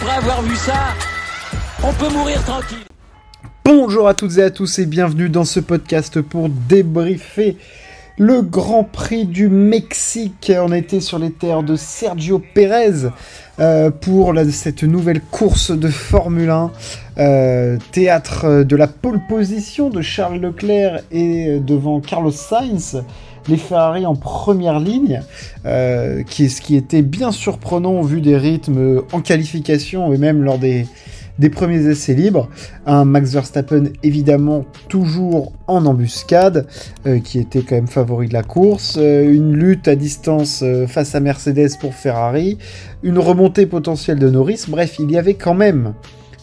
après avoir vu ça, on peut mourir tranquille. Bonjour à toutes et à tous et bienvenue dans ce podcast pour débriefer le Grand Prix du Mexique. On était sur les terres de Sergio Pérez euh, pour cette nouvelle course de Formule 1. Euh, théâtre de la pole position de Charles Leclerc et devant Carlos Sainz. Les Ferrari en première ligne, euh, qui, ce qui était bien surprenant vu des rythmes en qualification et même lors des, premiers essais libres. Un Max Verstappen évidemment toujours en embuscade, euh, qui était quand même favori de la course. Euh, une lutte à distance face à Mercedes pour Ferrari. Une remontée potentielle de Norris. Bref, il y avait quand même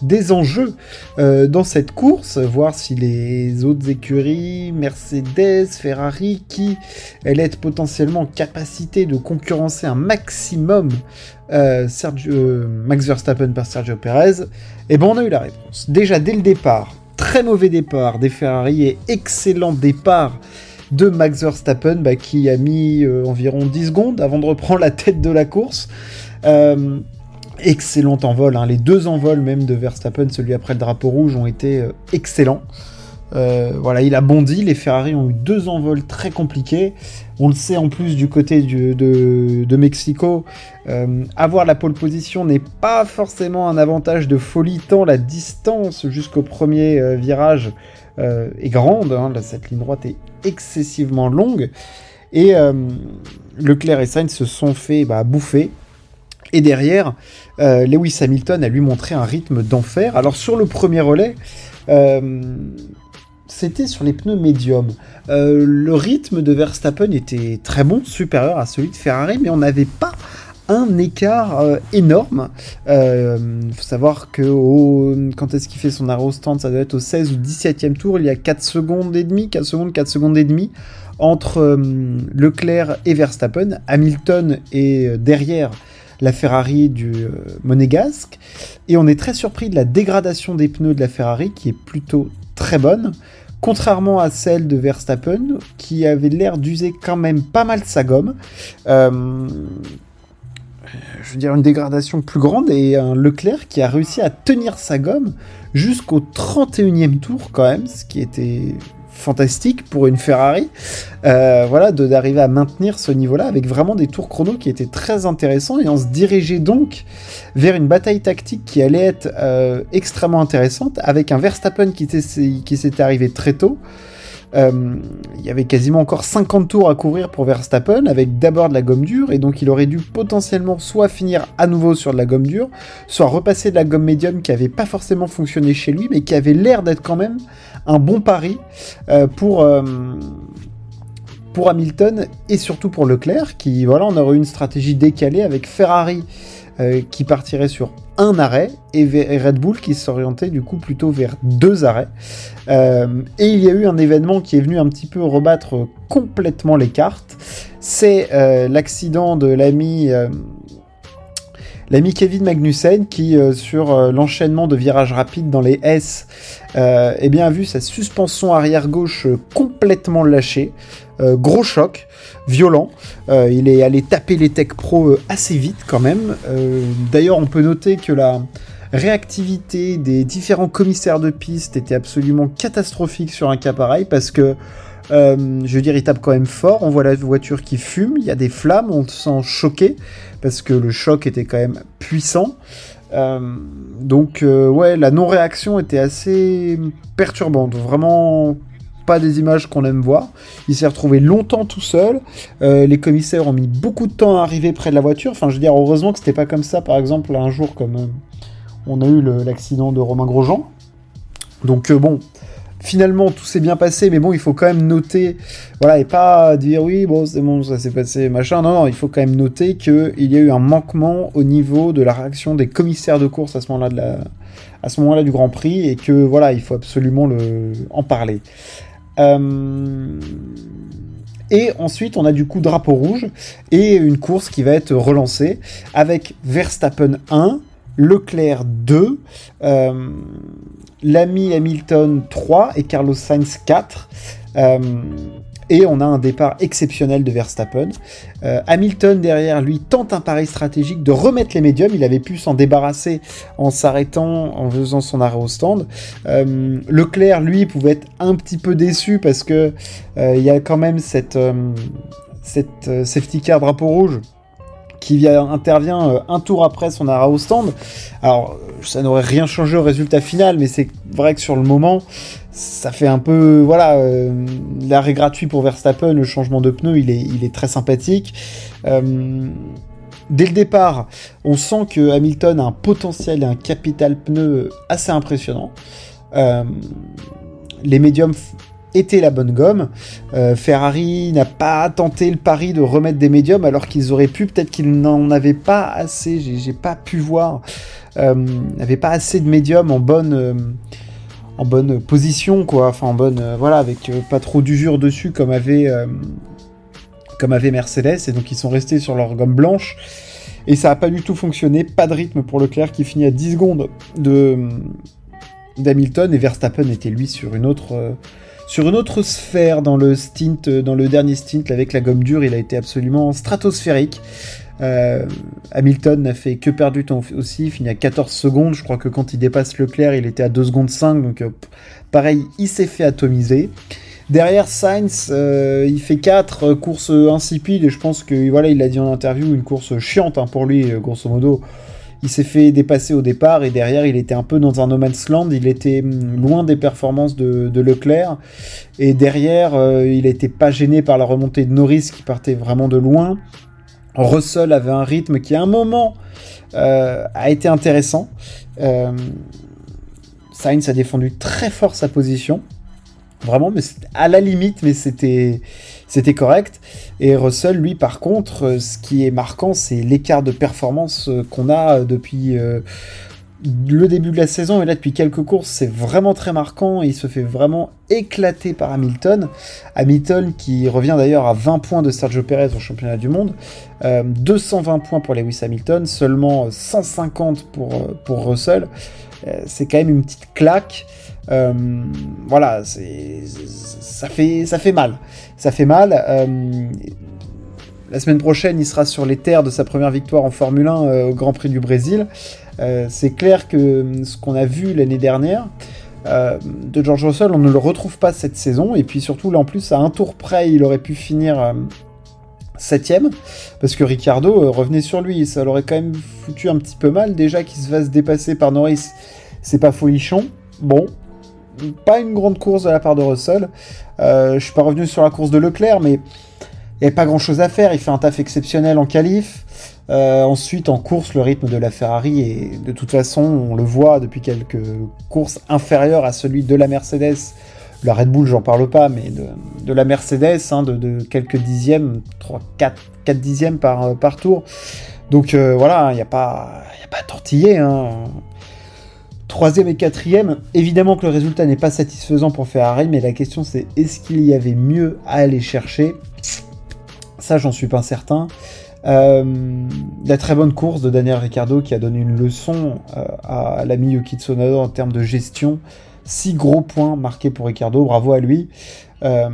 des enjeux dans cette course, voir si les autres écuries, Mercedes, Ferrari, qui allaient être potentiellement en capacité de concurrencer un maximum Sergio, Max Verstappen par Sergio Perez, et eh ben on a eu la réponse. Déjà dès le départ, très mauvais départ des Ferrari et excellent départ de Max Verstappen bah, qui a mis euh, environ 10 secondes avant de reprendre la tête de la course. Euh, excellent envol, hein. les deux envols même de Verstappen, celui après le drapeau rouge, ont été euh, excellents. Euh, voilà, il a bondi. Les Ferrari ont eu deux envols très compliqués. On le sait en plus du côté de, Mexico, euh, avoir la pole position n'est pas forcément un avantage de folie tant la distance jusqu'au premier virage est grande. Hein. cette ligne droite est excessivement longue. Et Leclerc et Sainz se sont fait bah, bouffer. Et derrière, Lewis Hamilton a lui montré un rythme d'enfer. Alors sur le premier relais, c'était sur les pneus médiums. Euh, le rythme de Verstappen était très bon, supérieur à celui de Ferrari, mais on n'avait pas un écart euh, énorme. Il euh, faut savoir que quand est-ce qu'il fait son arrow stand, ça doit être au 16 ou 17e tour, il y a 4 secondes et demie, 4 secondes, 4 secondes et demie entre Leclerc et Verstappen. Hamilton est derrière la Ferrari du monégasque. Et on est très surpris de la dégradation des pneus de la Ferrari qui est plutôt très bonne, contrairement à celle de Verstappen, qui avait l'air d'user quand même pas mal sa gomme. Euh, je veux dire, une dégradation plus grande et un Leclerc qui a réussi à tenir sa gomme jusqu'au 31e tour quand même, ce qui était fantastique pour une Ferrari. Euh, d'arriver à maintenir ce niveau-là avec vraiment des tours chrono qui étaient très intéressants et on se dirigeait donc vers une bataille tactique qui allait être euh, extrêmement intéressante avec un Verstappen qui, qui s'était arrivé très tôt. Euh, il y avait quasiment encore 50 tours à couvrir pour Verstappen, avec d'abord de la gomme dure, et donc il aurait dû potentiellement soit finir à nouveau sur de la gomme dure, soit repasser de la gomme médium qui avait pas forcément fonctionné chez lui, mais qui avait l'air d'être quand même un bon pari euh, pour, euh, pour Hamilton et surtout pour Leclerc, qui, voilà, on aurait eu une stratégie décalée avec Ferrari euh, qui partirait sur un arrêt et, Red Bull qui s'orientait du coup plutôt vers deux arrêts. et il y a eu un événement qui est venu un petit peu rebattre complètement les cartes. C'est l'accident de l'ami Kevin Magnussen qui, euh, sur euh, l'enchaînement de virages rapides dans les S, euh, eh bien, a vu sa suspension arrière gauche complètement lâchée. Gros choc, violent. il est allé taper les Tech Pro assez vite quand même. D'ailleurs, on peut noter que la réactivité des différents commissaires de piste était absolument catastrophique sur un cas pareil parce que je veux dire, il tape quand même fort. On voit la voiture qui fume, il y a des flammes, on se sent choqué parce que le choc était quand même puissant. Euh, donc euh, ouais, la non-réaction était assez perturbante, vraiment pas des images qu'on aime voir. Il s'est retrouvé longtemps tout seul. Euh, les commissaires ont mis beaucoup de temps à arriver près de la voiture. Enfin, je veux dire, heureusement que c'était pas comme ça, par exemple, un jour comme on a eu l'accident de Romain Grosjean. Donc bon, finalement tout s'est bien passé, mais bon, il faut quand même noter, voilà, et pas dire oui, bon, c'est bon, ça s'est passé, machin. Non, non, il faut quand même noter qu'il y a eu un manquement au niveau de la réaction des commissaires de course à ce moment-là à ce moment-là du Grand Prix, et que voilà, il faut absolument en parler. Euh, et ensuite, on a du coup drapeau rouge et une course qui va être relancée avec Verstappen 1, Leclerc 2, euh, l'ami Hamilton 3 et Carlos Sainz 4. Euh, Et on a un départ exceptionnel de Verstappen. Euh, Hamilton derrière lui tente un pari stratégique de remettre les médiums. Il avait pu s'en débarrasser en s'arrêtant, en faisant son arrêt au stand. Euh, Leclerc, lui, pouvait être un petit peu déçu parce que euh, il y a quand même cette, cette safety car drapeau rouge qui intervient un tour après son arrêt au stand. Alors, ça n'aurait rien changé au résultat final, mais c'est vrai que sur le moment, ça fait un peu, voilà, euh, l'arrêt gratuit pour Verstappen, le changement de pneu, il est, très sympathique. Euh, dès le départ, on sent que Hamilton a un potentiel et un capital pneu assez impressionnant. Euh, les médiums étaient la bonne gomme. Ferrari n'a pas tenté le pari de remettre des médiums alors qu'ils auraient pu, peut-être qu'ils n'en avaient pas assez, j'ai pas pu voir, n'avaient pas assez de médiums en bonne en bonne position, quoi. Enfin, en bonne, euh, voilà, avec euh, pas trop d'usure dessus comme avait, euh, comme avait Mercedes. Et donc, ils sont restés sur leur gomme blanche. Et ça n'a pas du tout fonctionné. Pas de rythme pour Leclerc qui finit à 10 secondes de d'Hamilton. Et Verstappen était lui sur une autre. Sur une autre sphère dans le stint, dans le dernier stint avec la gomme dure, il a été absolument stratosphérique. Euh, Hamilton n'a fait que perdre du temps aussi, il finit à 14 secondes. Je crois que quand il dépasse Leclerc, il était à 2 secondes 5. Donc, euh, pareil, il s'est fait atomiser. Derrière Sainz, euh, il fait 4 courses insipides et je pense que voilà, il l'a dit en interview, une course chiante hein, pour lui, grosso modo. Il s'est fait dépasser au départ et derrière il était un peu dans un no man's land, il était hum, loin des performances de, Leclerc et derrière il n'était pas gêné par la remontée de Norris qui partait vraiment de loin. Russell avait un rythme qui à un moment euh, a été intéressant. Euh, Sainz a défendu très fort sa position. Vraiment, mais à la limite, mais c'était c'était correct. Et Russell, lui, par contre, euh, ce qui est marquant, c'est l'écart de performance qu'on a depuis le début de la saison et là depuis quelques courses c'est vraiment très marquant il se fait vraiment éclater par Hamilton. Hamilton qui revient d'ailleurs à 20 points de Sergio Perez au championnat du monde. 220 euh, points pour Lewis Hamilton seulement 150 pour, euh, pour Russell. Euh, c'est quand même une petite claque. Voilà ça fait ça fait mal. Ça fait mal. La semaine prochaine il sera sur les terres de sa première victoire en Formule 1 au Grand Prix du Brésil c'est clair que euh, ce qu'on a vu l'année dernière euh, de George Russell, on ne le retrouve pas cette saison. Et puis surtout, là en plus, à un tour près, il aurait pu finir septième, parce que Ricardo revenait sur lui. Ça l'aurait quand même foutu un petit peu mal. Déjà qu'il se fasse dépasser par Norris, c'est pas folichon. Bon, pas une grande course de la part de Russell. je suis pas revenu sur la course de Leclerc, mais il n'y avait pas grand chose à faire. Il fait un taf exceptionnel en qualif. Euh, ensuite, en course, le rythme de la Ferrari est de toute façon, on le voit depuis quelques courses, inférieur à celui de la Mercedes. La Red Bull, j'en parle pas, mais de, la Mercedes, hein, de, quelques dixièmes, 3, 4, 4 dixièmes par, euh, par tour. Donc euh, voilà, il n'y a, pas, a pas à tortiller. Hein. Troisième et quatrième, évidemment que le résultat n'est pas satisfaisant pour Ferrari, mais la question c'est est-ce qu'il y avait mieux à aller chercher? Ça, j'en suis pas certain. Euh, la très bonne course de Daniel Ricciardo qui a donné une leçon euh, à l'ami Yuki Tsunoda en termes de gestion. Six gros points marqués pour Ricciardo, bravo à lui. Euh,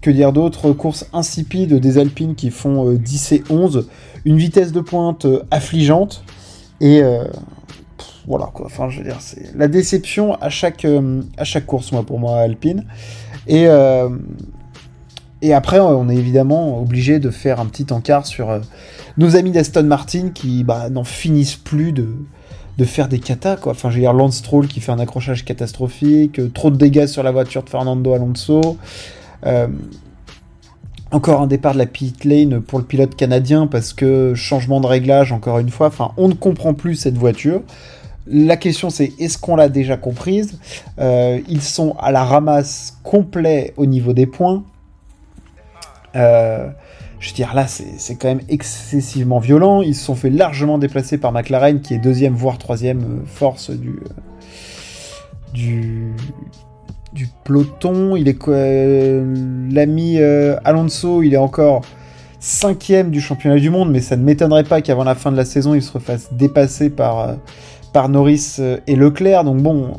que dire d'autre? Course insipide des Alpines qui font 10 et 11. Une vitesse de pointe affligeante. Et voilà quoi. Enfin, je veux dire, c'est la déception à chaque, à chaque course, moi, pour moi, Alpine. Et et après, on est évidemment obligé de faire un petit encart sur euh, nos amis d'Aston Martin qui bah, n'en finissent plus de, faire des catas. Quoi. Enfin, je veux dire, Lance Stroll qui fait un accrochage catastrophique, euh, trop de dégâts sur la voiture de Fernando Alonso. Euh, encore un départ de la pit lane pour le pilote canadien parce que changement de réglage, encore une fois. Enfin, on ne comprend plus cette voiture. La question c'est est-ce qu'on l'a déjà comprise? Ils sont à la ramasse complet au niveau des points. Euh, je veux dire, là, c'est quand même excessivement violent. Ils se sont fait largement déplacer par McLaren, qui est deuxième, voire troisième euh, force du, euh, du, du peloton. Il est l'ami Alonso, il est encore cinquième du championnat du monde, mais ça ne m'étonnerait pas qu'avant la fin de la saison, il se refasse dépasser par, par Norris et Leclerc. Donc bon,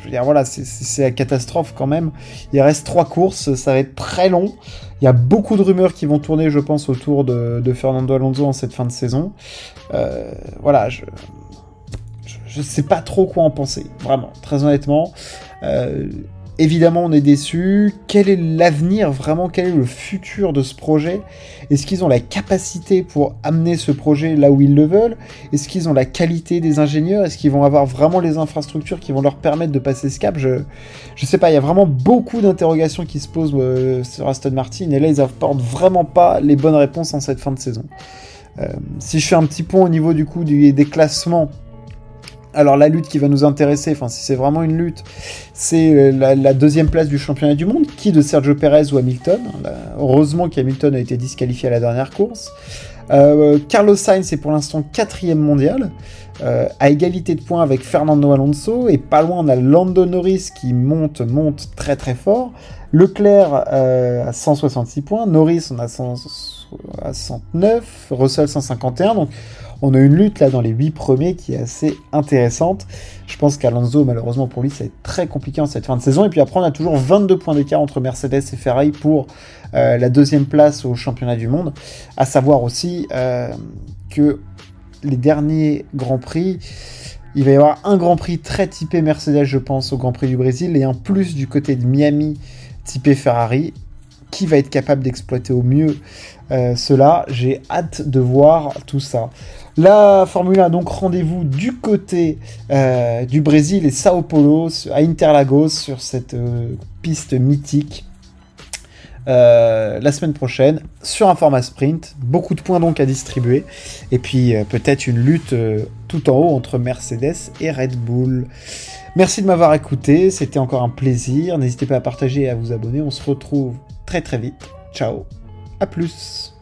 je veux dire, voilà, c'est la catastrophe quand même. Il reste trois courses, ça va être très long. Il y a beaucoup de rumeurs qui vont tourner, je pense, autour de, Fernando Alonso en cette fin de saison. Euh, voilà, je, je, sais pas trop quoi en penser, vraiment, très honnêtement. Euh, Évidemment, on est déçu. Quel est l'avenir vraiment Quel est le futur de ce projet? Est-ce qu'ils ont la capacité pour amener ce projet là où ils le veulent? Est-ce qu'ils ont la qualité des ingénieurs? Est-ce qu'ils vont avoir vraiment les infrastructures qui vont leur permettre de passer ce cap? Je je sais pas. Il y a vraiment beaucoup d'interrogations qui se posent euh, sur Aston Martin et là ils apportent vraiment pas les bonnes réponses en cette fin de saison. Euh, si je fais un petit point au niveau du coup des classements alors la lutte qui va nous intéresser, enfin si c'est vraiment une lutte, c'est euh, la, deuxième place du championnat du monde, qui de Sergio Perez ou Hamilton. heureusement qu'Hamilton a été disqualifié à la dernière course. Euh, Carlos Sainz est pour l'instant quatrième mondial, euh, à égalité de points avec Fernando Alonso, et pas loin on a Lando Norris qui monte, monte très très fort. Leclerc à 166 points, Norris on a 169, Russell 151, donc on a une lutte là dans les 8 premiers qui est assez intéressante. Je pense qu'Alonso, malheureusement pour lui, ça va être très compliqué en cette fin de saison. Et puis après, on a toujours 22 points d'écart entre Mercedes et Ferrari pour euh, la deuxième place au championnat du monde. À savoir aussi euh, que les derniers Grands Prix, il va y avoir un Grand Prix très typé Mercedes, je pense, au Grand Prix du Brésil, et un plus du côté de Miami typé Ferrari. Qui va être capable d'exploiter au mieux euh, cela J'ai hâte de voir tout ça. La Formule 1, donc rendez-vous du côté euh, du Brésil et Sao Paulo, à Interlagos, sur cette euh, piste mythique. La semaine prochaine sur un format sprint, beaucoup de points donc à distribuer, et puis peut-être une lutte tout en haut entre Mercedes et Red Bull. Merci de m'avoir écouté, c'était encore un plaisir, n'hésitez pas à partager et à vous abonner, on se retrouve très très vite, ciao, à plus